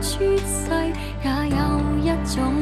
出世，也有一种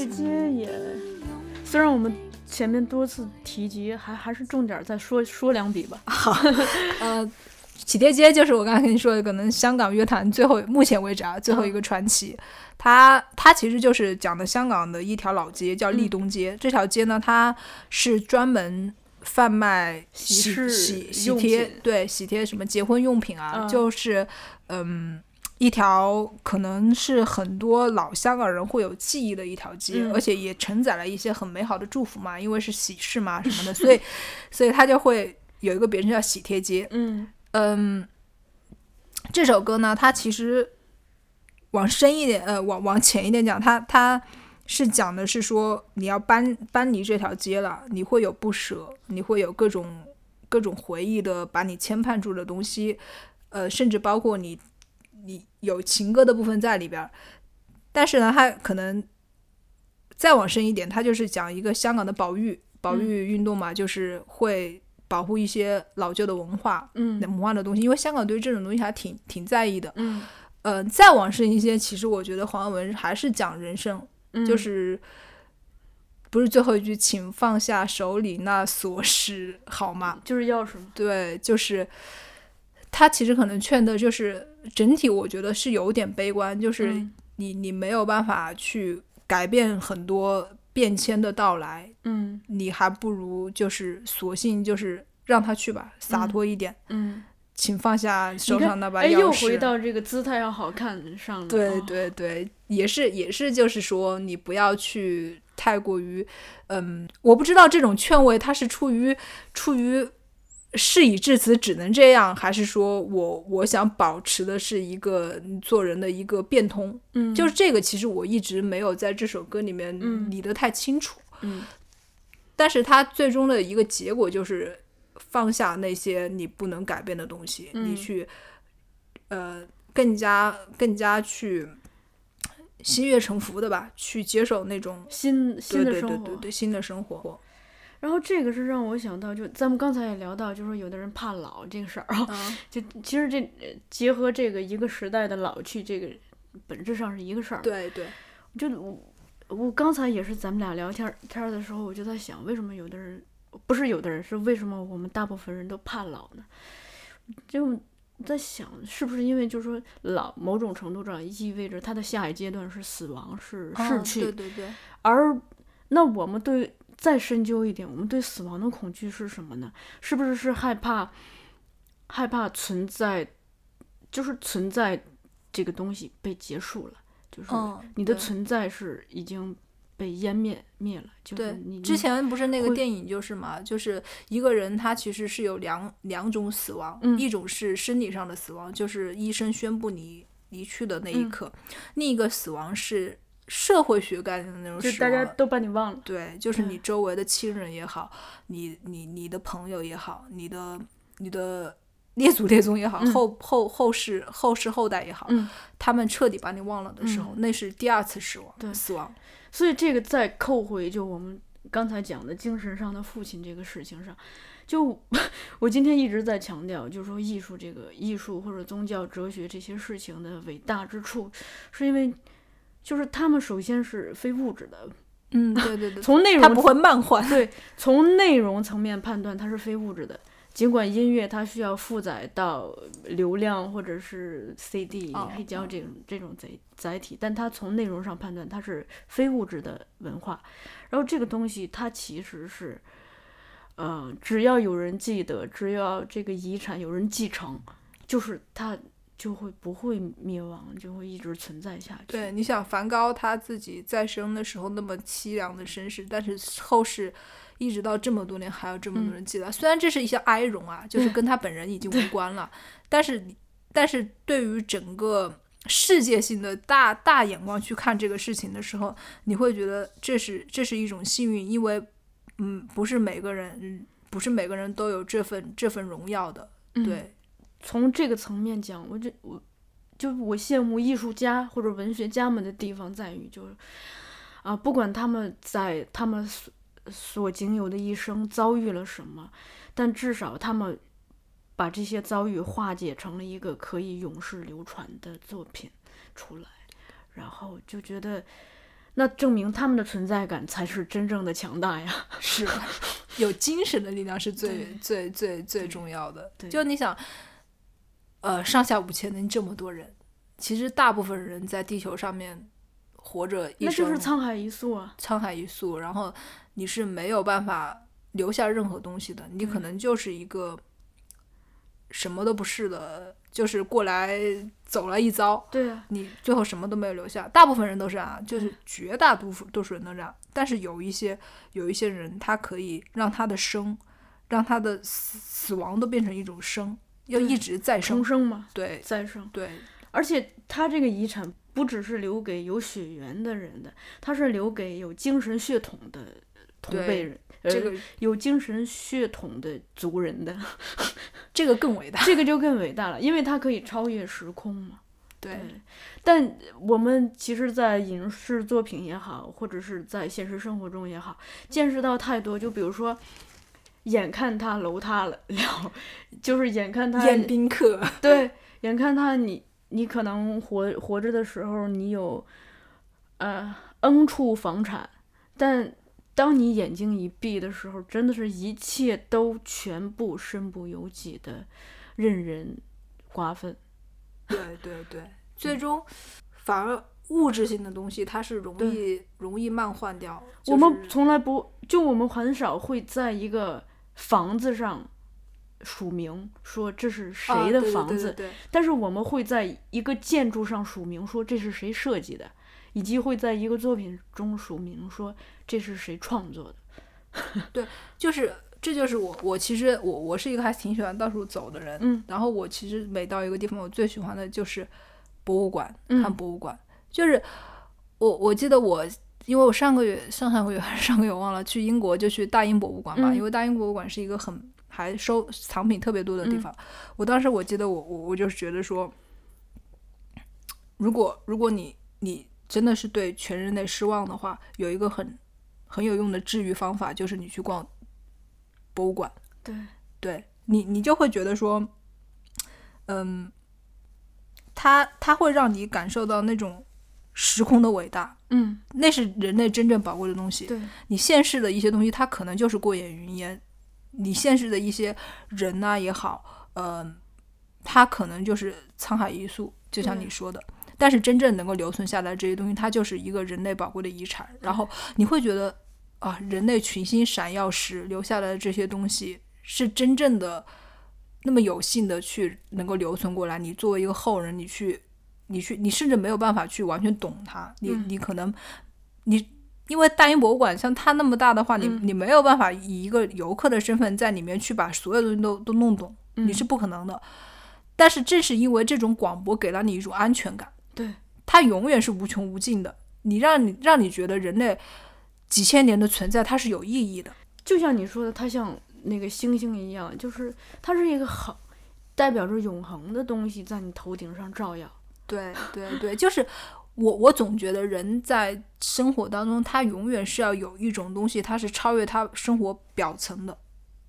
喜帖街也，虽然我们前面多次提及，还还是重点再说说两笔吧。好呃，喜帖街就是我刚才跟你说的，可能香港乐坛最后目前为止啊最后一个传奇。它它其实就是讲的香港的一条老街，叫利东街。这条街呢，它是专门贩卖喜喜事喜帖，对喜帖什么结婚用品啊，嗯就是嗯。一条可能是很多老香港人会有记忆的一条街，嗯而且也承载了一些很美好的祝福嘛，因为是喜事嘛 什么的，所以，所以他就会有一个别称叫喜帖街。嗯嗯，这首歌呢，它其实往深一点，呃，往往浅一点讲，它它是讲的是说你要搬搬离这条街了，你会有不舍，你会有各种各种回忆的把你牵绊住的东西，呃，甚至包括你你有情歌的部分在里边儿，但是呢，他可能再往深一点，他就是讲一个香港的保育保育运动嘛，就是会保护一些老旧的文化，嗯文化的东西，因为香港对这种东西还挺挺在意的。嗯呃，再往深一些，其实我觉得黄文还是讲人生，嗯，就是不是最后一句，请放下手里那琐事，好吗？就是钥匙嘛。对，就是他其实可能劝的就是整体，我觉得是有点悲观，就是嗯你你没有办法去改变很多变迁的到来，嗯你还不如就是索性就是让他去吧，洒脱一点。嗯，请放下手上那把哎，钥匙。又回到这个姿态要好看上了。对哦，对对，也是也是，就是说你不要去太过于，嗯，我不知道这种劝慰他是出于出于事已至此只能这样，还是说我我想保持的是一个做人的一个变通，嗯，就是这个其实我一直没有在这首歌里面嗯。理得太清楚，嗯。但是它最终的一个结果就是放下那些你不能改变的东西，嗯。你去呃更加更加去心悦诚服的吧，去接受那种新新的对生活。对对对对新的生活。然后这个是让我想到，就咱们刚才也聊到，就说有的人怕老这个事儿啊，嗯就其实这呃结合这个一个时代的老去，这个本质上是一个事儿。对对，就我我刚才也是咱们俩聊天天儿的时候，我就在想，为什么有的人不是有的人是为什么我们大部分人都怕老呢？就在想，是不是因为就是说老某种程度上意味着他的下一阶段是死亡，是逝嗯去，对对对，而那我们对再深究一点，我们对死亡的恐惧是什么呢？是不是是害怕害怕存在，就是存在这个东西被结束了，就是嗯，你的存在是已经被湮灭灭了，就是之前不是那个电影就是嘛，就是一个人他其实是有两两种死亡，嗯一种是生理上的死亡，就是医生宣布你离去的那一嗯刻；另一个死亡是社会学概念的那种就死亡。大家都把你忘了，对，就是你周围的亲人也好，你你你的朋友也好，你的你的列祖 列宗也好，嗯后后后世后世后代也好，嗯他们彻底把你忘了的时候，那是第二次死亡。对死亡。所以这个再扣回就我们刚才讲的精神上的父亲这个事情上，就我 今天一直在强调，就是说艺术这个艺术或者宗教、哲学这些事情的伟大之处，是因为就是他们首先是非物质的，嗯，对对对，从内容它不会漫画。对，从内容层面判断它是非物质的。尽管音乐它需要负载到流量或者是 CD、哦黑胶这种这种载载体，但它从内容上判断它是非物质的文化。然后这个东西它其实是，呃，只要有人记得，只要这个遗产有人继承，就是它就会不会灭亡，就会一直存在下去。对，你想梵高他自己在生的时候那么凄凉的身世，但是后世一直到这么多年还有这么多人记得。虽然这是一些哀荣啊，就是跟他本人已经无关了，但是但是对于整个世界性的大大眼光去看这个事情的时候，你会觉得这是这是一种幸运，因为嗯，不是每个人嗯不是每个人都有这份这份荣耀的，嗯对。从这个层面讲，我就我就我羡慕艺术家或者文学家们的地方在于，就是啊，不管他们在他们所所仅有的一生遭遇了什么，但至少他们把这些遭遇化解成了一个可以永世流传的作品出来，然后就觉得。那证明他们的存在感才是真正的强大呀！是有精神的力量是最最最最重要的。就你想，呃，上下五千年这么多人，其实大部分人在地球上面活着一那就是沧海一粟啊！沧海一粟，然后你是没有办法留下任何东西的，你可能就是一个什么都不是的，就是过来走了一遭，对啊，你最后什么都没有留下。大部分人都是啊，就是绝大多数多数人都这样。但是有一些有一些人，他可以让他的生，让他的死死亡都变成一种生，要一直再生重。生嘛，对再生。对而且他这个遗产不只是留给有血缘的人的，他是留给有精神血统的同辈人，呃这个有精神血统的族人的，这个更伟大。这个就更伟大了，因为他可以超越时空嘛。对但我们其实，在影视作品也好，或者是在现实生活中也好，见识到太多。就比如说，眼看他楼塌了，了，就是眼看他宴宾客，对，眼看他你你可能活活着的时候，你有呃 N 处房产，但当你眼睛一闭的时候，真的是一切都全部身不由己的任人瓜分。对对对，最终反而物质性的东西它是容易容易慢换掉。我们从来不，就我们很少会在一个房子上署名说这是谁的房子，对对对但是我们会在一个建筑上署名说这是谁设计的，以及会在一个作品中署名说这是谁创作的。对就是这就是我我其实我我是一个还挺喜欢到处走的人，嗯然后我其实每到一个地方，我最喜欢的就是博物馆，嗯看博物馆。就是我我记得我，因为我上个月上上个月还是上个月我忘了，去英国就去大英博物馆嘛，嗯因为大英博物馆是一个很还收藏品特别多的地嗯方。我当时我记得我我我就是觉得说，如果如果你你真的是对全人类失望的话，有一个很很有用的治愈方法，就是你去逛博物馆。对，对你，你就会觉得说，嗯，它它会让你感受到那种时空的伟大，嗯，那是人类真正宝贵的东西。对，你现世的一些东西，它可能就是过眼云烟；你现世的一些人呐、也好，呃，它可能就是沧海一粟，就像你说的。但是真正能够留存下来这些东西，它就是一个人类宝贵的遗产。然后你会觉得啊，人类群星闪耀时留下来的这些东西，是真正的那么有幸的去能够留存过来。你作为一个后人，你去，你去，你甚至没有办法去完全懂它。你嗯你可能你因为大英博物馆像它那么大的话，你嗯你没有办法以一个游客的身份在里面去把所有东西都都弄懂，你是不可能的。但是正是因为这种广博给了你一种安全感，对，它永远是无穷无尽的。你让你让你觉得人类几千年的存在它是有意义的。就像你说的，它像那个星星一样，就是它是一个恒代表着永恒的东西在你头顶上照耀。对对对，就是我我总觉得人在生活当中，他永远是要有一种东西，它是超越他生活表层的，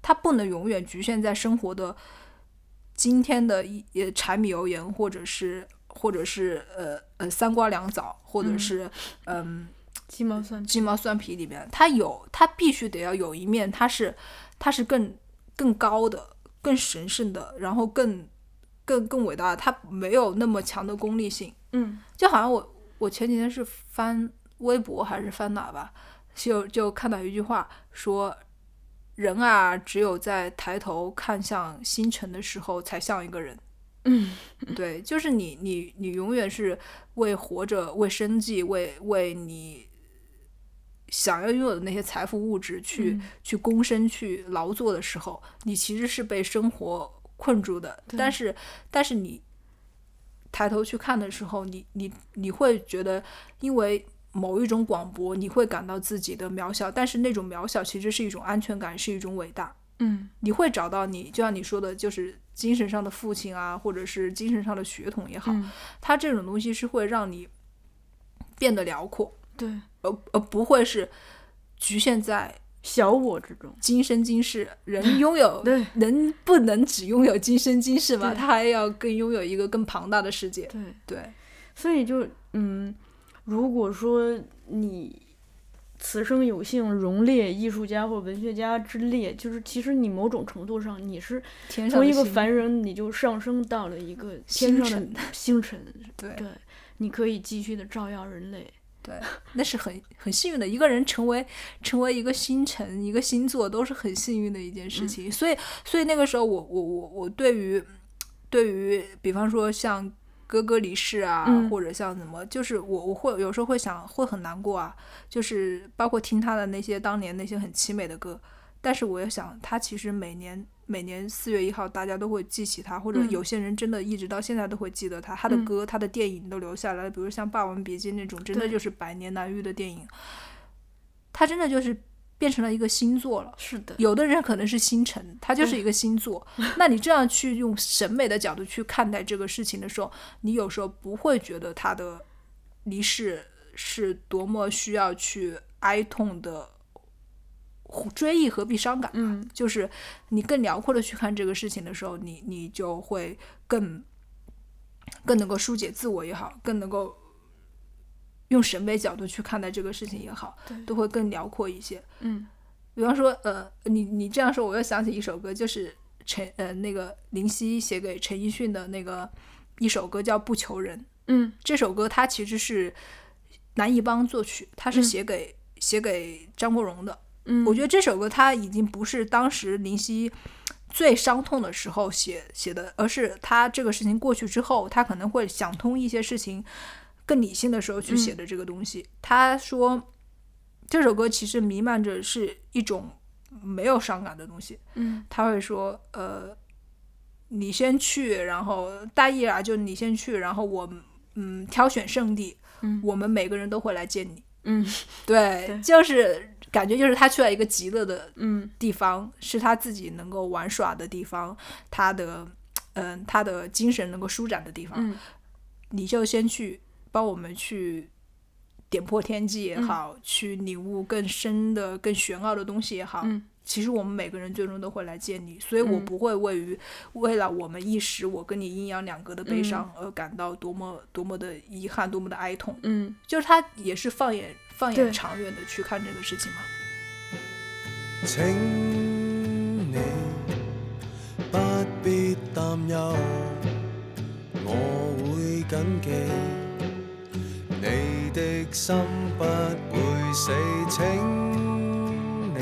他不能永远局限在生活的今天的一呃柴米油盐，或者是或者是呃呃三瓜两枣，或者嗯是嗯、鸡毛蒜。鸡毛蒜皮里面，它有，它必须得要有一面，它是，它是更更高的、更神圣的，然后更更更伟大的，它没有那么强的功利性。嗯就好像我我前几天是翻微博还是翻哪吧，就就看到一句话说，人啊，只有在抬头看向星辰的时候，才像一个人。嗯 对，就是你你你永远是为活着、为生计、为为你想要拥有的那些财富物质去、嗯去躬身、去劳作的时候，你其实是被生活困住的。但是但是你抬头去看的时候，你你你会觉得，因为某一种广播，你会感到自己的渺小，但是那种渺小其实是一种安全感，是一种伟大。嗯你会找到你，就像你说的，就是精神上的父亲啊，或者是精神上的血统也好，嗯，它这种东西是会让你变得辽阔，对，而而不会是局限在小我之中。今生今世。人 拥有对人不能只拥有今生今世嘛，对他还要更拥有一个更庞大的世界。对，对，所以就嗯，如果说你此生有幸荣列艺术家或文学家之列，就是其实你某种程度上你是从一个凡人，你就上升到了一个星天上的星辰，对对，你可以继续的照耀人类。对，那是很 很幸运的。一个人成为成为一个星辰、一个星座，都是很幸运的一件事情。所以，所以那个时候我，我我我对于对于，比方说像哥哥离世啊，嗯或者像什么，就是我我会有时候会想，会很难过啊。就是包括听他的那些当年那些很凄美的歌，但是我也想，他其实每年每年四月一号，大家都会记起他，或者嗯有些人真的一直到现在都会记得他，他的嗯歌、他的电影都留下来了，比如像《霸王别姬》那种，真的就是百年难遇的电影，他真的就是变成了一个星座了。是的，有的人可能是星辰，他就是一个星座。那你这样去用审美的角度去看待这个事情的时候，你有时候不会觉得他的离世是多么需要去哀痛的追忆何必伤感嘛。嗯就是你更辽阔的去看这个事情的时候，你你就会更更能够疏解自我也好，更能够用审美角度去看待这个事情也好，都会更辽阔一些。嗯比方说，呃，你你这样说，我又想起一首歌，就是陈呃那个林夕写给陈奕迅的那个一首歌叫《不求人》。嗯这首歌它其实是南一邦作曲，它是嗯写给、写给张国荣的。嗯，我觉得这首歌它已经不是当时林夕最伤痛的时候写写的，而是他这个事情过去之后，他可能会想通一些事情，更理性的时候去写的这个东西。他说这首歌其实弥漫着是一种没有伤感的东西。嗯他会说，呃，你先去，然后大意啊，就你先去，然后我嗯挑选圣地，嗯我们每个人都会来见你。嗯对，对就是感觉就是他去了一个极乐的嗯地方，是他自己能够玩耍的地方，他的嗯、他的精神能够舒展的地方。嗯你就先去帮我们去点破天机也好，去领悟更深的、更玄奥的东西也好。嗯其实我们每个人最终都会来见你，所以我嗯不会为于为了我们一时我跟你阴阳两隔的悲伤嗯而感到多么多么的遗憾，多么的哀痛。嗯就是他也是放眼放眼长远的去看这个事情嘛。請你不必擔憂，我會緊記你的心不會死。請你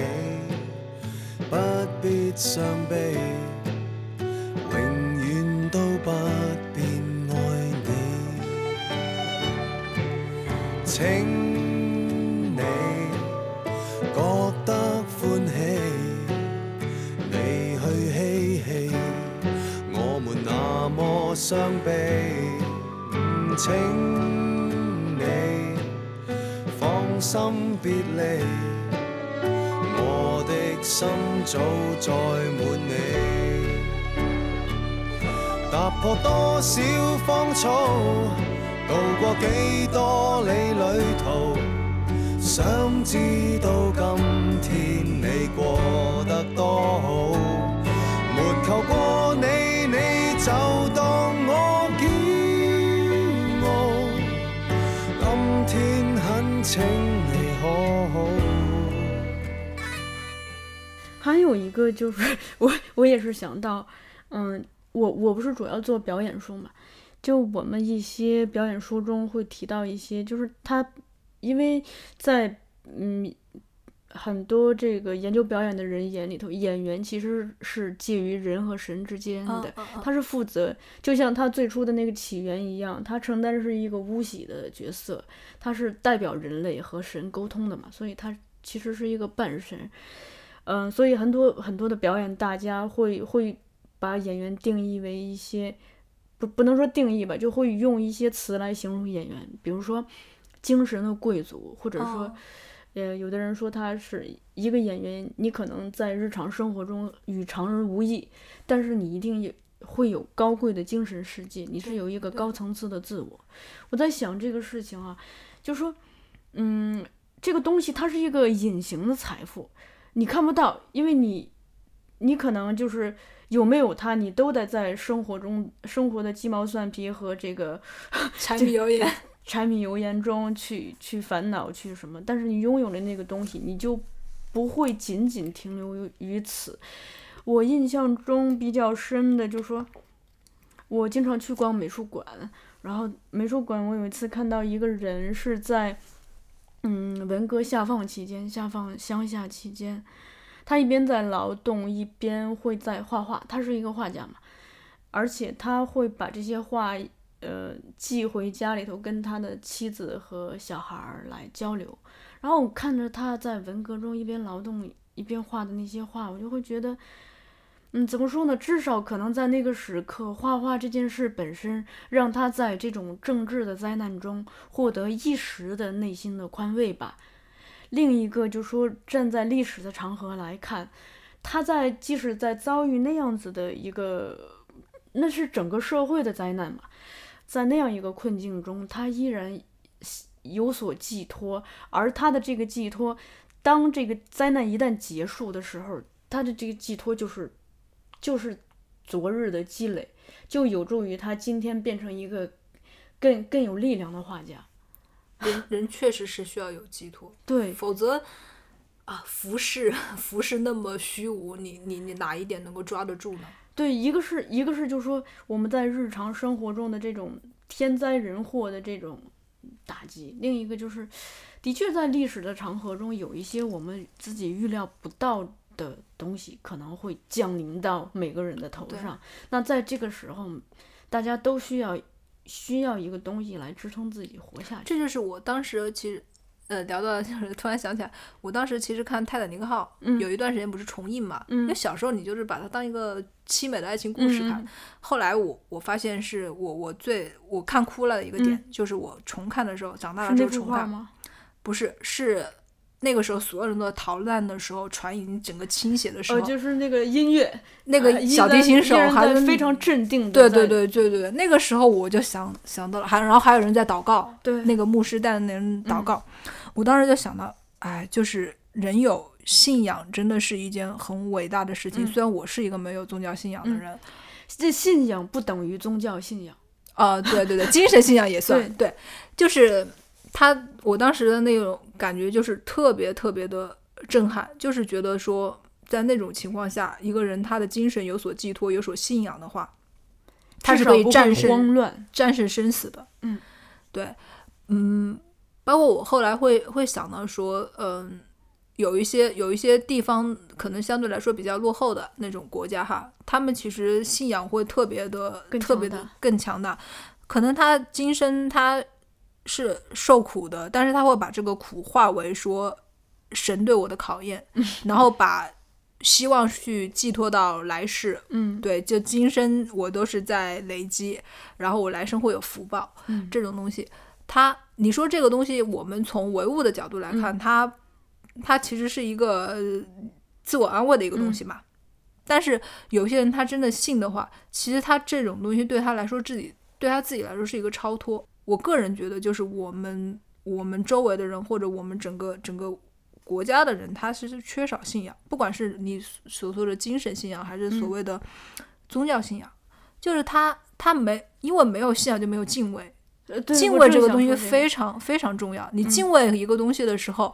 不必傷悲，永遠都不變愛你。請傷悲。唔請你放心別離，我的心早載滿你。踏破多少芳草，渡過幾多里旅途。想知道今天你過得多好，没求過你，你走有一个就是 我我也是想到，嗯，我我不是主要做表演书嘛，就我们一些表演书中会提到一些，就是他因为在嗯。很多这个研究表演的人眼里头，演员其实是介于人和神之间的，他是负责，就像他最初的那个起源一样，他承担是一个巫喜的角色，他是代表人类和神沟通的嘛，所以他其实是一个半神。嗯，所以很多很多的表演，大家会会把演员定义为一些，不不能说定义吧，就会用一些词来形容演员，比如说精神的贵族，或者说。呃，有的人说他是一个演员，你可能在日常生活中与常人无异，但是你一定有会有高贵的精神世界，你是有一个高层次的自我。我在想这个事情啊，就说，嗯，这个东西它是一个隐形的财富，你看不到，因为你，你可能就是有没有它，你都得在生活中生活的鸡毛蒜皮和这个 柴米油盐。柴米油盐中去去烦恼去什么，但是你拥有了那个东西，你就不会仅仅停留于此。我印象中比较深的，就是说我经常去逛美术馆，然后美术馆我有一次看到一个人是在，嗯，文革下放期间，下放乡下期间，他一边在劳动，一边会在画画，他是一个画家嘛，而且他会把这些画。呃，寄回家里头跟他的妻子和小孩儿来交流，然后我看着他在文革中一边劳动一边画的那些画，我就会觉得，嗯，怎么说呢？至少可能在那个时刻，画画这件事本身让他在这种政治的灾难中获得一时的内心的宽慰吧。另一个就说站在历史的长河来看，他在即使在遭遇那样子的一个，那是整个社会的灾难嘛。在那样一个困境中，他依然有所寄托，而他的这个寄托，当这个灾难一旦结束的时候，他的这个寄托就是，就是昨日的积累，就有助于他今天变成一个更更有力量的画家。人人确实是需要有寄托，对，否则啊，浮世浮世那么虚无，你你你哪一点能够抓得住呢？对，一个是一个是，就是说我们在日常生活中的这种天灾人祸的这种打击；另一个就是，的确在历史的长河中，有一些我们自己预料不到的东西可能会降临到每个人的头上。那在这个时候，大家都需要需要一个东西来支撑自己活下去。这就是我当时其实。呃，聊到就是突然想起来，我当时其实看《泰坦尼克号》，有一段时间不是重映嘛？因为小时候你就是把它当一个凄美的爱情故事看。后来我我发现是我我最我看哭了的一个点，就是我重看的时候，长大了之后重看吗？不是，是那个时候所有人都在逃难的时候，船已经整个倾斜的时候，就是那个音乐，那个小提琴手还非常镇定。对对对对对，那个时候我就想想到了，还然后还有人在祷告，对，那个牧师带的那人祷告。我当时就想到，哎，就是人有信仰，真的是一件很伟大的事情。虽然我是一个没有宗教信仰的人，这信仰不等于宗教信仰啊。对对对，精神信仰也 算。对，就是他，我当时的那种感觉就是特别特别的震撼，就是觉得说，在那种情况下，一个人他的精神有所寄托、有所信仰的话，他是可以战胜慌乱、战胜生死的。嗯，对，嗯。包括我后来会会想到说，嗯，有一些有一些地方可能相对来说比较落后的那种国家哈，他们其实信仰会特别的特别的更强大，可能他今生他是受苦的，但是他会把这个苦化为说神对我的考验，然后把希望去寄托到来世，嗯，对，就今生我都是在累积，然后我来生会有福报，这种东西。他，你说这个东西，我们从唯物的角度来看，它，它其实是一个自我安慰的一个东西嘛。但是有些人他真的信的话，其实他这种东西对他来说，自己对他自己来说是一个超脱。我个人觉得，就是我们我们周围的人，或者我们整个整个国家的人，他其实缺少信仰，不管是你所说的精神信仰，还是所谓的宗教信仰，就是他他没因为没有信仰就没有敬畏。敬畏这个东西非常非常重要。你敬畏一个东西的时候，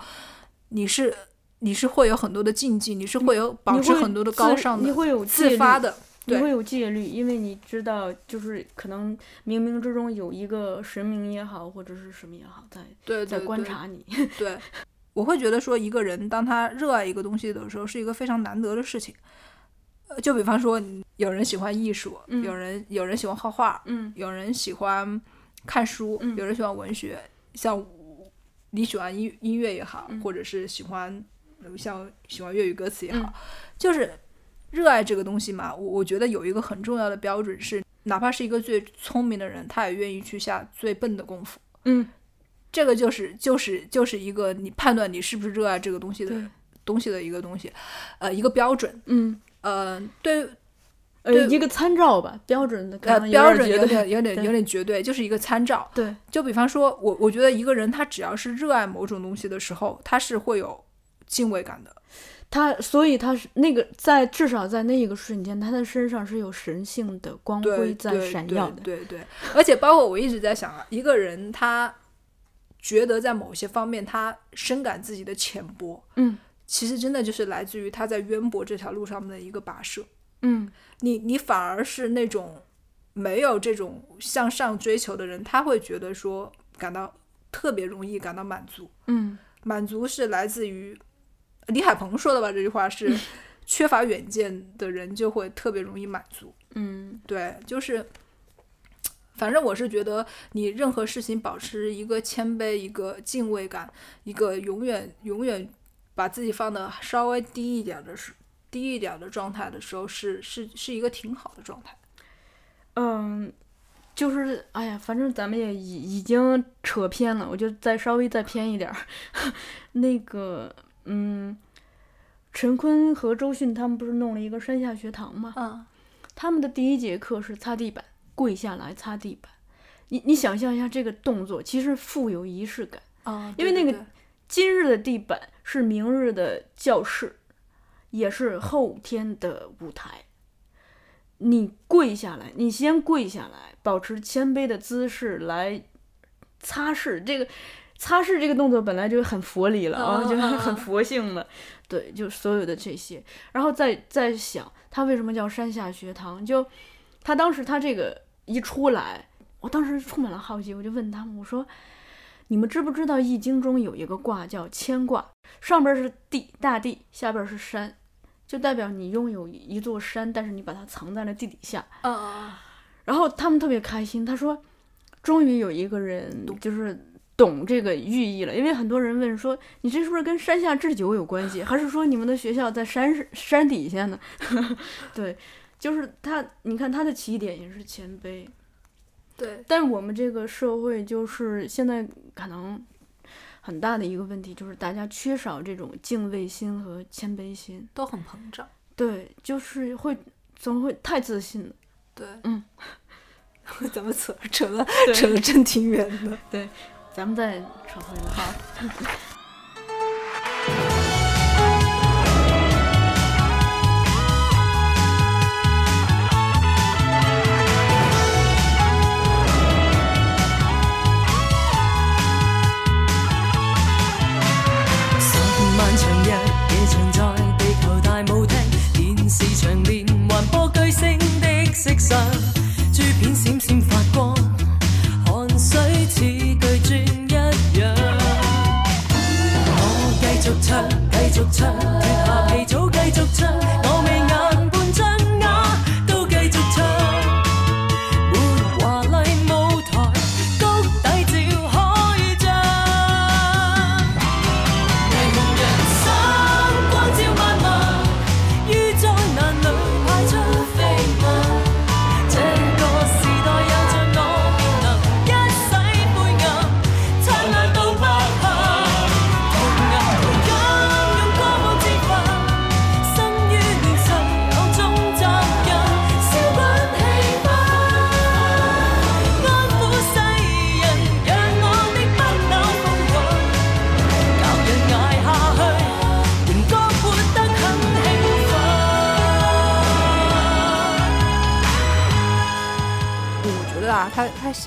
你是你是会有很多的禁忌，你是会有保持很多的高尚的、你会有自发的，对你会有戒律，因为你知道，就是可能冥冥之中有一个神明也好，或者是什么也好，在在观察你。对，我会觉得说，一个人当他热爱一个东西的时候，是一个非常难得的事情。呃，就比方说，有人喜欢艺术，嗯有人有人喜欢画画，嗯有人喜欢看书，嗯有人喜欢文学。像你喜欢音音乐也好，嗯或者是喜欢呃像喜欢粤语歌词也好，嗯就是热爱这个东西嘛。我我觉得有一个很重要的标准是，哪怕是一个最聪明的人，他也愿意去下最笨的功夫。嗯，这个就是就是就是一个你判断你是不是热爱这个东西的东西的一个东西，呃，一个标准。嗯，呃，对，呃，一个参照吧，标准的标准有点有点有点绝对，就是一个参照。对，就比方说，我我觉得一个人他只要是热爱某种东西的时候，他是会有敬畏感的。他，所以他是那个在至少在那一个瞬间，他的身上是有神性的光辉在闪耀的。对对，而且包括我一直在想啊，一个人他觉得在某些方面他深感自己的浅薄，嗯其实真的就是来自于他在渊博这条路上面的一个跋涉。嗯你你反而是那种没有这种向上追求的人，他会觉得说感到特别容易感到满足。嗯满足是来自于李海鹏说的吧？这句话是缺乏远见的人就会特别容易满足。嗯对，就是，反正我是觉得你任何事情保持一个谦卑、一个敬畏感、一个永远永远把自己放的稍微低一点的时低一点的状态的时候，是是是一个挺好的状态。嗯，就是哎呀，反正咱们也已已经扯偏了，我就再稍微再偏一点儿。那个，嗯，陈坤和周迅他们不是弄了一个山下学堂吗？嗯，他们的第一节课是擦地板，跪下来擦地板。你你想象一下这个动作，其实富有仪式感。啊，因为那个今日的地板是明日的教室，也是后天的舞台。你跪下来，你先跪下来，保持谦卑的姿势来擦拭这个。擦拭这个动作本来就很佛理了啊，就是嗯很佛性的，对，就所有的这些，然后再再想他为什么叫山下学堂，就他当时他这个一出来，我当时充满了好奇，我就问他们，我说你们知不知道《易经》中有一个卦叫乾卦，上边是地大地，下边是山，就代表你拥有一座山，但是你把它藏在了地底下。嗯嗯然后他们特别开心，他说，终于有一个人就是懂这个寓意了，因为很多人问说，你这是不是跟山下智久有关系，还是说你们的学校在山山底下呢？对，就是他，你看他的起点也是谦卑，对，但我们这个社会就是现在可能很大的一个问题，就是大家缺少这种敬畏心和谦卑心。都很膨胀。对，就是会总会太自信了。对，嗯，咱们扯扯了扯了真挺远的。咱们再扯回来。好，十漫長日，夜場在地球大舞廳，電視長連環播巨星的色相，续唱，脱下皮草继续唱，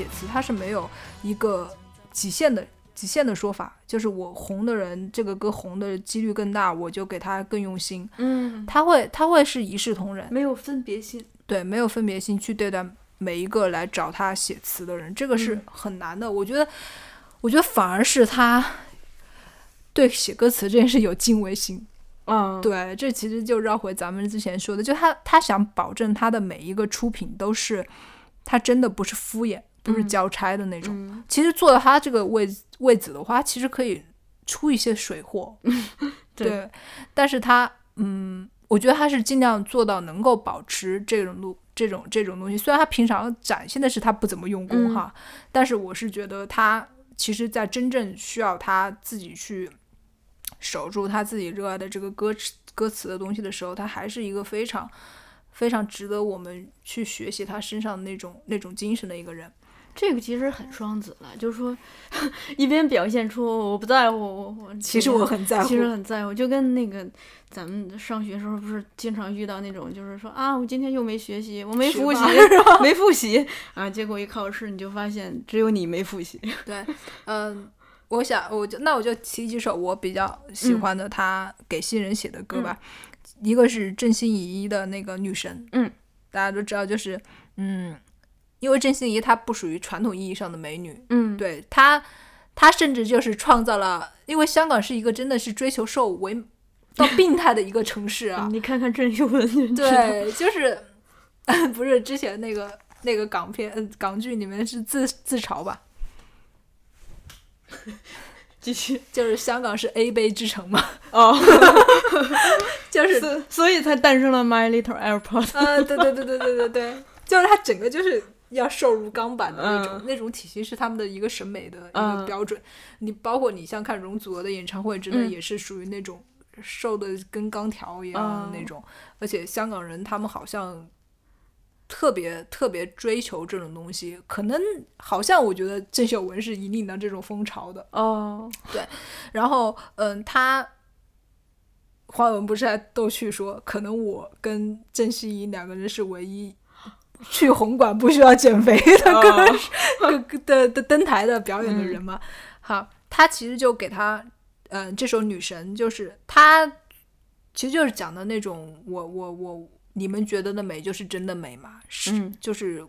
我覺得啊，他是没有一个极限的极限的说法，就是我红的人，这个歌红的几率更大，我就给他更用心。嗯，他会他会是一视同仁，没有分别心。对，没有分别心去对待每一个来找他写词的人，这个是嗯很难的。我觉得，我觉得反而是他对写歌词这件事有敬畏心。嗯，对，这其实就绕回咱们之前说的，就他他想保证他的每一个出品都是他真的不是敷衍，不是嗯交差的那种。嗯其实做到他这个位位子的话，其实可以出一些水货，对对。但是他，嗯，我觉得他是尽量做到能够保持这种路。这种这种东西，虽然他平常展现的是他不怎么用功嗯哈，但是我是觉得他其实，在真正需要他自己去守住他自己热爱的这个歌词歌词的东西的时候，他还是一个非常非常值得我们去学习他身上那种那种精神的一个人。这个其实很双子了，就是说，一边表现出我不在乎，我我其实我很在乎其实很在乎，就跟那个咱们上学时候不是经常遇到那种，就是说啊，我今天又没学习，我没复习，没复习啊，结果一考试你就发现只有你没复习。对，嗯，我想我就那我就提几首我比较喜嗯欢的他给新人写的歌吧。一个是郑欣宜的那个女神，嗯，大家都知道，就是嗯，因为郑欣宜她不属于传统意义上的美女，嗯，对她，她甚至就是创造了，因为香港是一个真的是追求瘦为到病态的一个城市啊，你看看郑秀文对，就是 不是之前那个那个港片呃港剧里面是自自嘲吧，继续。就是香港是 A 杯之城嘛，哦，就是所所以才诞生了 My Little Airport。呃，对对对对对对对，就是它整个就是要瘦如钢板的那种、嗯那种体型是他们的一个审美的一个嗯标准。你包括你像看容祖儿的演唱会，真的嗯也是属于那种瘦的跟钢条一样的那嗯种，而且香港人他们好像。特别特别追求这种东西，可能好像我觉得郑秀文是引领了这种风潮的。哦，对然后，嗯，他黄伟文不是还逗趣说，可能我跟郑希怡两个人是唯一去红馆不需要减肥的歌、歌的的登台的表演的人嘛。好，他其实就给他，嗯，这首《女神》就是他，其实就是讲的那种我我我你们觉得的美就是真的美嘛，是、嗯就是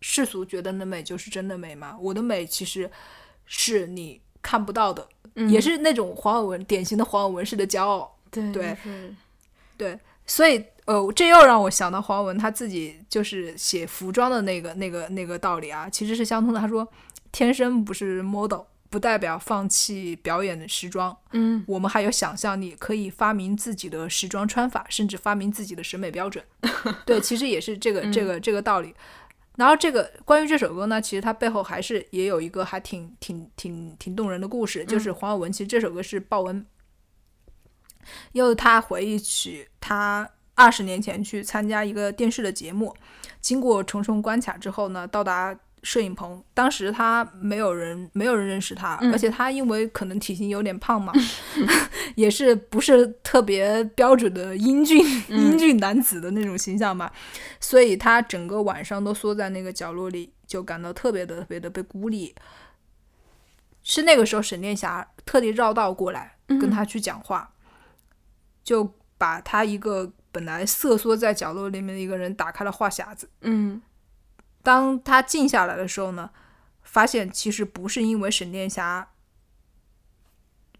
世俗觉得的美就是真的美嘛。我的美其实是你看不到的，嗯也是那种黄伟文典型的黄伟文式的骄傲。对对对，所以呃，这又让我想到黄伟文他自己就是写服装的那个那个那个道理啊，其实是相通的。他说，天生不是 model。不代表放弃表演的时装，嗯我们还有想象力，可以发明自己的时装穿法，甚至发明自己的审美标准。对，其实也是这个这个这个道理。然后这个关于这首歌呢，其实它背后还是也有一个还挺挺挺挺动人的故事，就是黄晓文其实这首歌是鲍文，又他回忆起他二十年前去参加一个电视的节目，经过重重关卡之后呢，到达摄影棚，当时他没有人没有人认识他，嗯而且他因为可能体型有点胖嘛，也是不是特别标准的英俊、英俊男子的那种形象嘛，所以他整个晚上都缩在那个角落里，就感到特别的特别的被孤立。是那个时候，沈殿霞特地绕道过来跟他去讲话，就把他一个本来瑟缩在角落里面的一个人打开了话匣子。嗯当他静下来的时候呢，发现其实不是因为沈殿霞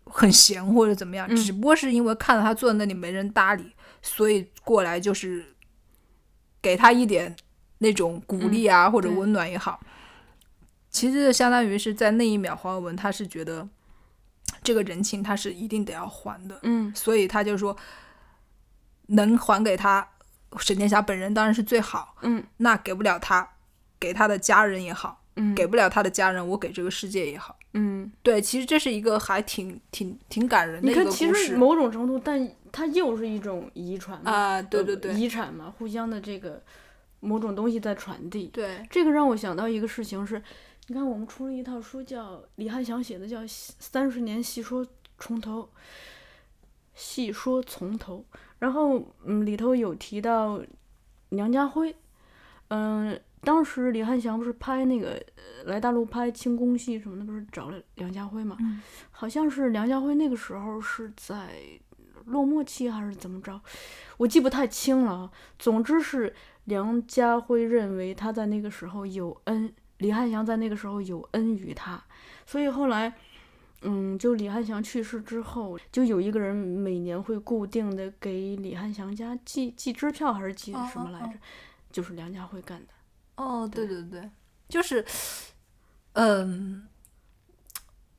很闲或者怎么样，嗯只不过是因为看到他坐在那里没人搭理，所以过来就是给他一点那种鼓励啊、或者温暖也好。其实就相当于是在那一秒，黄伟文他是觉得这个人情他是一定得要还的，嗯所以他就说能还给他沈殿霞本人当然是最好，嗯那给不了他，给他的家人也好，嗯，给不了他的家人，我给这个世界也好。嗯，对，其实这是一个还挺挺挺感人的你看，一个故其实事某种程度，但它又是一种遗传嘛啊，对呃对对遗产嘛，互相的这个某种东西在传递。对，这个让我想到一个事情是，你看我们出了一套书叫李翰祥写的叫《三十年细说从头》，细说从头。然后嗯，里头有提到梁家辉，嗯、当时李汉祥不是拍那个呃来大陆拍清宫戏什么的，不是找了梁家辉嘛？嗯好像是梁家辉那个时候是在落寞期还是怎么着，我记不太清了啊。总之是梁家辉认为他在那个时候有恩，李汉祥在那个时候有恩于他，所以后来。嗯，就李汉祥去世之后，就有一个人每年会固定的给李汉祥家寄寄支票，还是寄哦什么来着？哦哦就是梁家辉干的。哦，对对对，就是，嗯，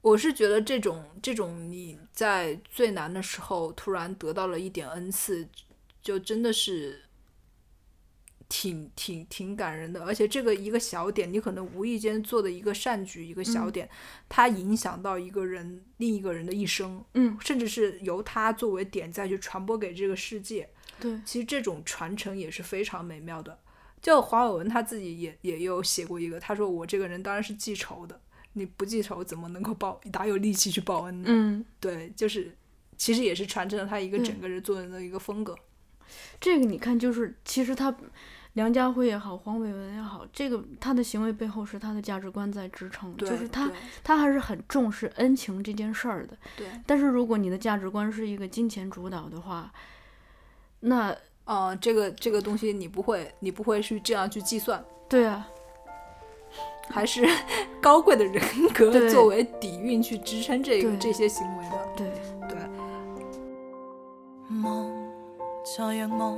我是觉得这种这种你在最难的时候突然得到了一点恩赐，就真的是挺挺挺感人的。而且这个一个小点，你可能无意间做的一个善举，一个小嗯点，它影响到一个人另一个人的一生，嗯，甚至是由他作为点再去传播给这个世界。对，其实这种传承也是非常美妙的。就黄伟文他自己也也有写过一个，他说我这个人当然是记仇的，你不记仇怎么能够报，哪有力气去报恩呢？嗯，对，就是其实也是传承了他一个整个人做人的一个风格。这个你看，就是其实他梁家辉也好，黄伟文也好，这个他的行为背后是他的价值观在支撑，就是他他还是很重视恩情这件事儿的。对，但是如果你的价值观是一个金钱主导的话，那呃，这个这个东西你不会，你不会去这样去计算，对啊，还是 高贵的人格作为底蕴去支撑这个这些行为的。对，对，望再仰望，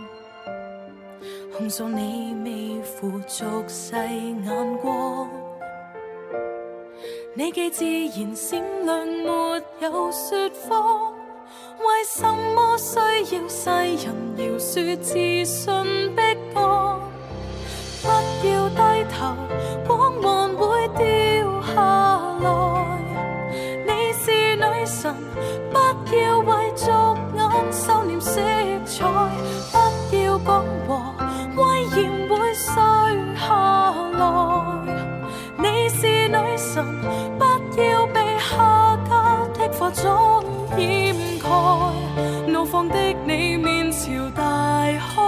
控诉你未付俗世眼光，你既自然闪亮，没有说谎。为什么需要世人饶恕自信逼降？家的化妝掩蓋，怒放的你面朝大海。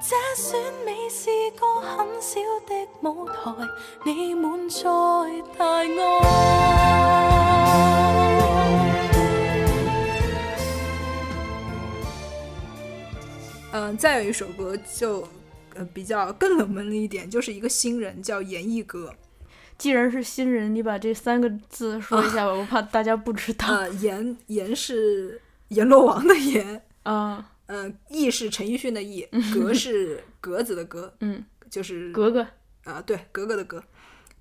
這選美是個很小的舞台，你滿載大愛。嗯、再有一首歌就呃比较更冷门了一点，就是一个新人叫严艺格。既然是新人，你把这三个字说一下吧，我怕大家不知道。呃，阎阎是阎罗王的阎，啊，呃，义是陈奕迅的义，格是 格子的格，嗯，就是格格，啊、对，格格的格。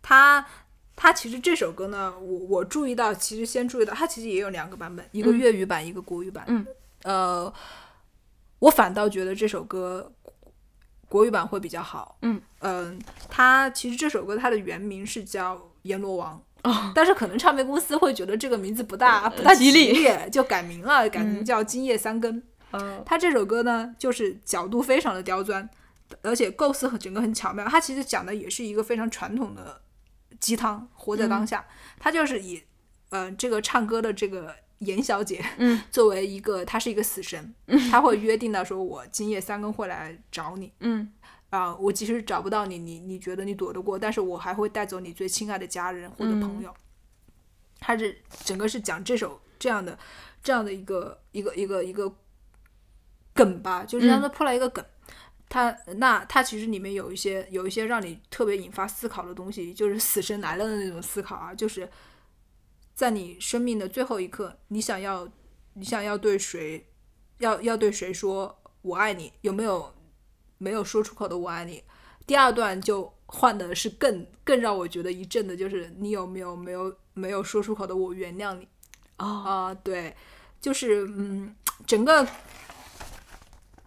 他他其实这首歌呢，我我注意到，其实先注意到，它其实也有两个版本，一个嗯粤语版，一个国语版。嗯，呃，我反倒觉得这首歌国语版会比较好。嗯嗯、它其实这首歌它的原名是叫《阎罗王》。哦，但是可能唱片公司会觉得这个名字不大不大吉利利，就改名了，改名嗯叫《今夜三更》。嗯，他这首歌呢，就是角度非常的刁钻，而且构思和整个很巧妙。他其实讲的也是一个非常传统的鸡汤，活在当下。他就是以呃这个唱歌的这个严小姐，嗯，作为一个她是一个死神，她会约定到说，我今夜三更会来找你。嗯啊、我即使找不到你，你你觉得你躲得过，但是我还会带走你最亲爱的家人或者朋友。他是整个是讲这首这样的这样的一个一个一个一个梗吧，就是让他铺了一个梗。他那他其实里面有一些有一些让你特别引发思考的东西，就是死神来了的那种思考啊，就是在你生命的最后一刻，你想要你想要对谁要要对谁说我爱你，有没有没有说出口的我爱你？第二段就换的是更更让我觉得一震的，就是你有没有没有没有说出口的我原谅你哦，啊、对，就是嗯，整个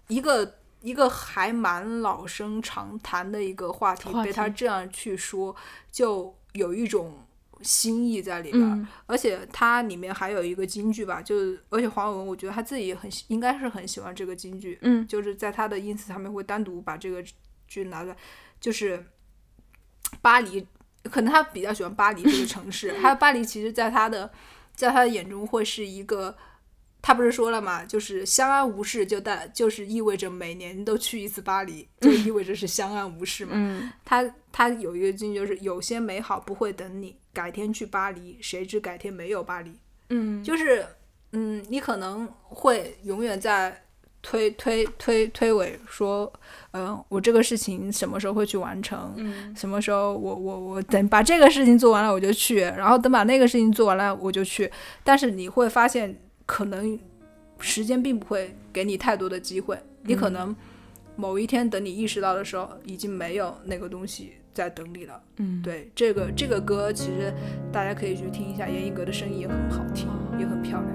一个一个还蛮老生常谈的一个话题，话被他这样去说，就有一种心意在里边。嗯而且它里面还有一个京剧吧，就是而且黄伟文，我觉得他自己也很喜应该是很喜欢这个京剧，嗯就是在他的 ins 上面会单独把这个剧拿出来，就是巴黎，可能他比较喜欢巴黎这个城市，还有巴黎其实在他的在他的眼中会是一个。他不是说了嘛，就是相安无事，就代就是意味着每年都去一次巴黎，就意味着是相安无事嘛。嗯他他有一个金句就是有些美好不会等你，改天去巴黎，谁知改天没有巴黎。嗯，就是嗯，你可能会永远在推推推推诿说，嗯、我这个事情什么时候会去完成？嗯什么时候我我我等把这个事情做完了我就去，然后等把那个事情做完了我就去。但是你会发现，可能时间并不会给你太多的机会，你可能某一天等你意识到的时候，已经没有那个东西在等你了。嗯，对，这个这个歌其实大家可以去听一下，严艺格的声音也很好听，也很漂亮。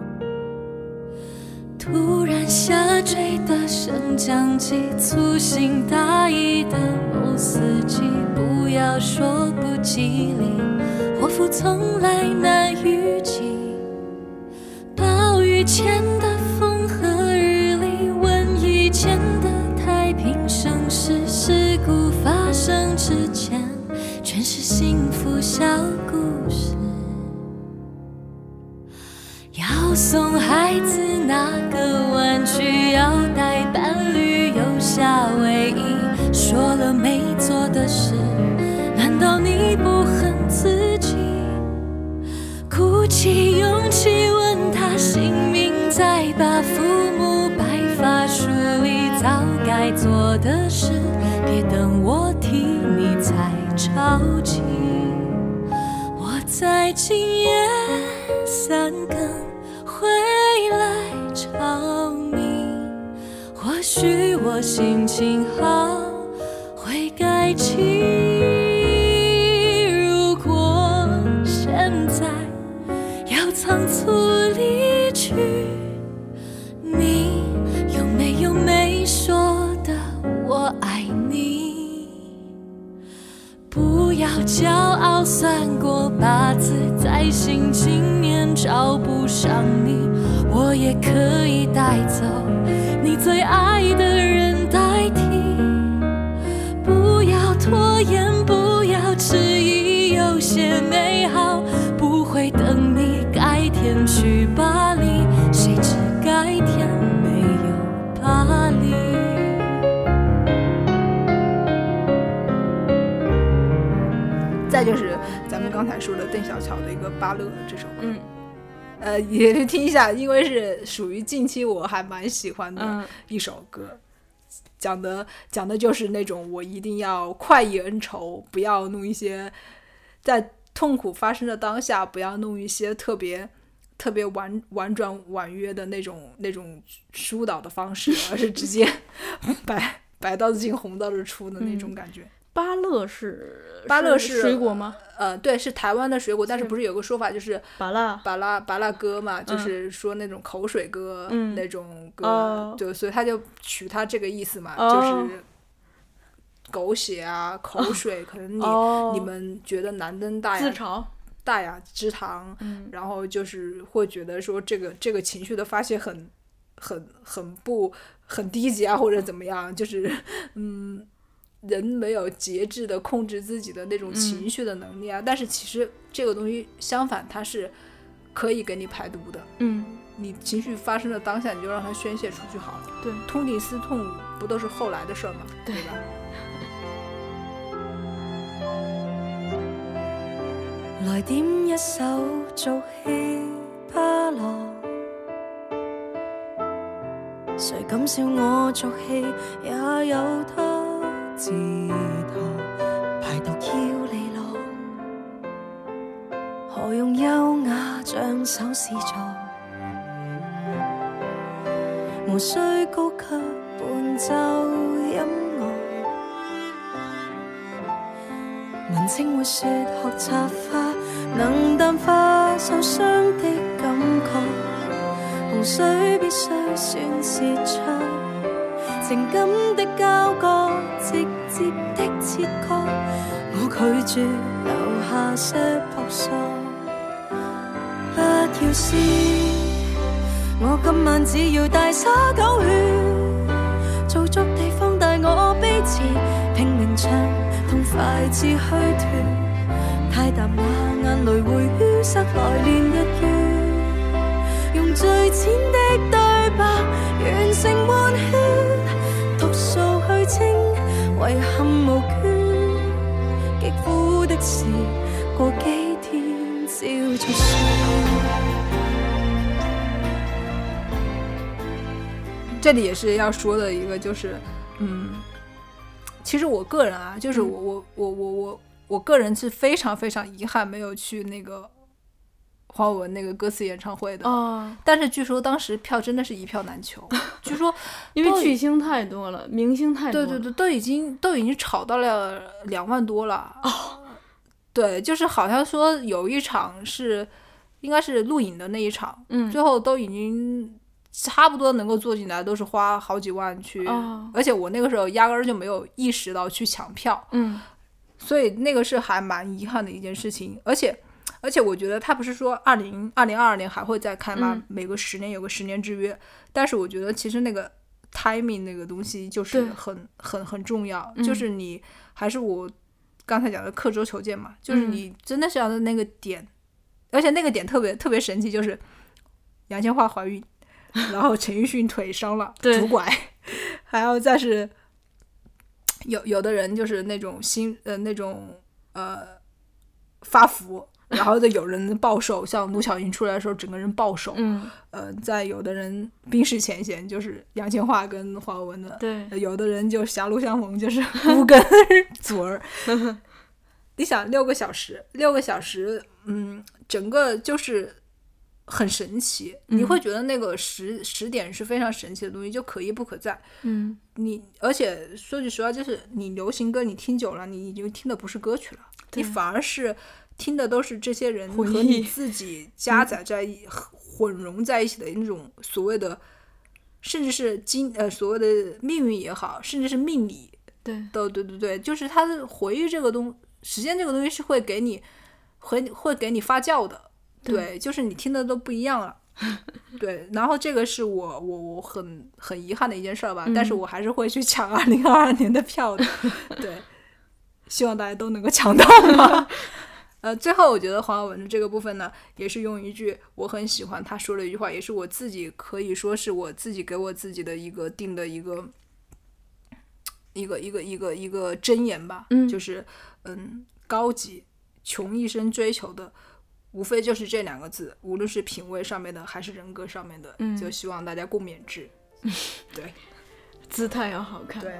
突然下坠的升降机，粗心大意的某司机，不要说不吉利，祸福从来难预计。以前的风和日丽，问以前的太平盛世，事故发生之前，全是幸福小故事。要送孩子那个玩具，要带伴侣游夏威夷。说了没做的事，该做的事，别等我替你才着急。我在今夜三更回来找你，或许我心情好字，在新今年找不上你，我也可以带走你最爱的人代替。不要拖延，不要迟疑，有些美好不会等你。改天去巴黎，谁知改天没有巴黎。再就是刚才说的邓小乔的一个《巴勒》这首歌，嗯呃，也去 听一下，因为是属于近期我还蛮喜欢的嗯一首歌。讲的讲的就是那种我一定要快意恩仇，不要弄一些在痛苦发生的当下，不要弄一些特别特别婉婉转婉约的那种那种疏导的方式，而是直接白白刀子进红刀子出的那种感觉。芭乐是芭乐是水果吗？呃，对，是台湾的水果，但是是不是有个说法就是芭乐巴拉巴拉歌嘛，就嗯是说那种口水歌、嗯那种歌，哦就所以他就取他这个意思嘛，哦就是狗血啊、口水，可能你、哦你们觉得难登大雅自嘲，大雅之堂，嗯然后就是会觉得说这个这个情绪的发泄很很很不很低级啊，或者怎么样，就是 嗯。人没有节制的控制自己的那种嗯情绪的能力啊，但是其实这个东西相反，它是可以给你排毒的。嗯，你情绪发生的当下，你就让它宣泄出去好了。对，痛定思痛不都是后来的事儿吗？对吧？来点一首俗气巴樂，誰敢笑我俗气，也有他自托，排毒要利落，何用優雅像首詩作？無需高級伴奏音樂。文青會說學插花能淡化受傷的感覺，洪水必須宣泄出情感的交割，直接的切割。我拒绝留下些扑朔。不要思，我今晚只要大洒狗血，做足地放大我悲詞，拼命唱，痛快至虚脱。太淡那眼泪会淤塞来年日月，用最浅的对白完成換血，遗憾无缺。極苦的事，過幾天笑着說。这里也是要说的一个，就是，嗯，其实我个人啊，就是我我我我我我个人是非常非常遗憾没有去那个黄伟文那个歌词演唱会的。啊，但是据说当时票真的是一票难求，据说因为巨星太多了，明星太多了。对对对，都已经都已经炒到了两万多了。哦，对，就是好像说有一场是应该是录影的那一场，嗯最后都已经差不多能够坐进来，都是花好几万去，哦而且我那个时候压根儿就没有意识到去抢票，嗯所以那个是还蛮遗憾的一件事情，而且。而且我觉得他不是说二零二零二二年还会再开吗？嗯每个十年有个十年之约，但是我觉得其实那个 timing 那个东西就是很很很重要，嗯就是你还是我刚才讲的刻舟求剑嘛，就是嗯你真的是要在那个点，而且那个点特别特别神奇，就是杨千嬅怀孕，然后陈奕迅腿伤了，对拄拐，还要再是有有的人就是那种心呃那种呃发福。然后再有人暴瘦，像卢巧音出来的时候，整个人暴瘦。嗯，呃，在有的人冰释前嫌，就是杨千嬅跟黄文的；对，呃有的人就狭路相逢，就是孤跟 祖儿。你想六个小时，六个小时，嗯，整个就是很神奇，你会觉得那个时时点是非常神奇的东西，就可一不可再。嗯你而且说句实话，就是你流行歌你听久了，你已经听的不是歌曲了，你反而是听的都是这些人和你自己加载在一、混融在一起的那种所谓的，甚至是经呃所谓的命运也好，甚至是命理对，都对对对，就是他的回忆这个东时间这个东西是会给你会会给你发酵的，对，就是你听的都不一样了。对，然后这个是我我我很很遗憾的一件事儿吧，但是嗯我还是会去抢二零二二年的票的，对，希望大家都能够抢到嘛。呃，最后我觉得黄晓雯的这个部分呢，也是用一句我很喜欢他说的一句话，也是我自己可以说是我自己给我自己的一个定的一个一个一个一个一个箴言吧，嗯就是嗯，高级穷一生追求的，无非就是这两个字，无论是品味上面的还是人格上面的，嗯就希望大家共勉之。对 姿态要好看。对，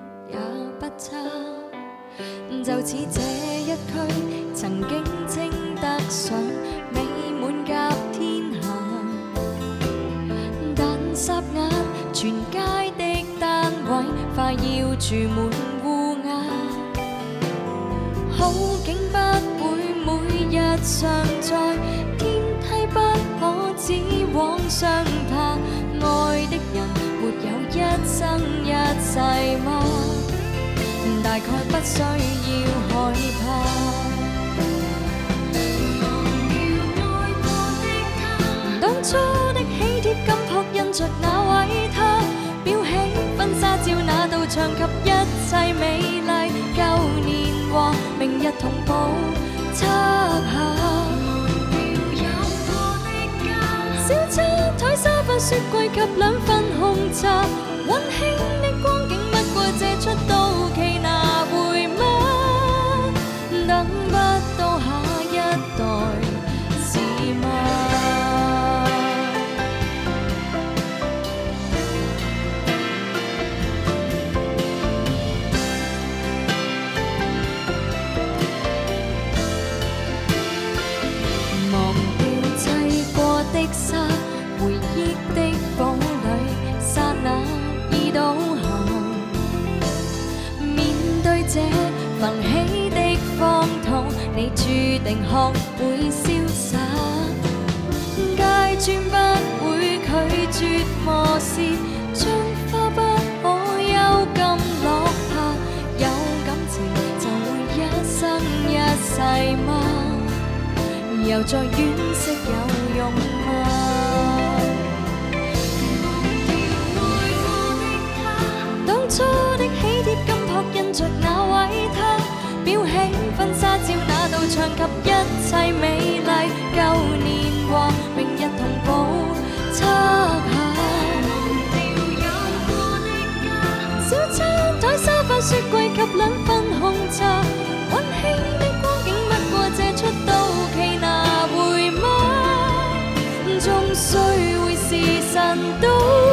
也不差。就似這一区曾經稱得上美滿甲天下，但霎眼全街的單位快要住滿烏鴉。好景不會每日常在，天梯不可只往上爬。愛的人沒有一生一世嗎？大概不需要害怕。當初的喜帖金箔印着那位他，裱起婚紗照那道墙及一切美麗舊年华，明日同步插下。小餐台沙發雪櫃及兩份紅茶，温馨忆的堡壘，剎那已倒下。面對這焚起的荒土，你注定學會瀟灑。街砖不會拒絕磨蝕，將花不可幽禁落下。有感情就會一生一世嗎？又再惋惜有用初的喜帖金箔印着那位他，裱起婚纱照那道墙及一切美丽旧年华，明日同步漆下。忘掉有过的家，小餐台、沙发、雪柜及两份红茶，温馨的光景，不过借出到期拿回吗？纵虽会时辰都。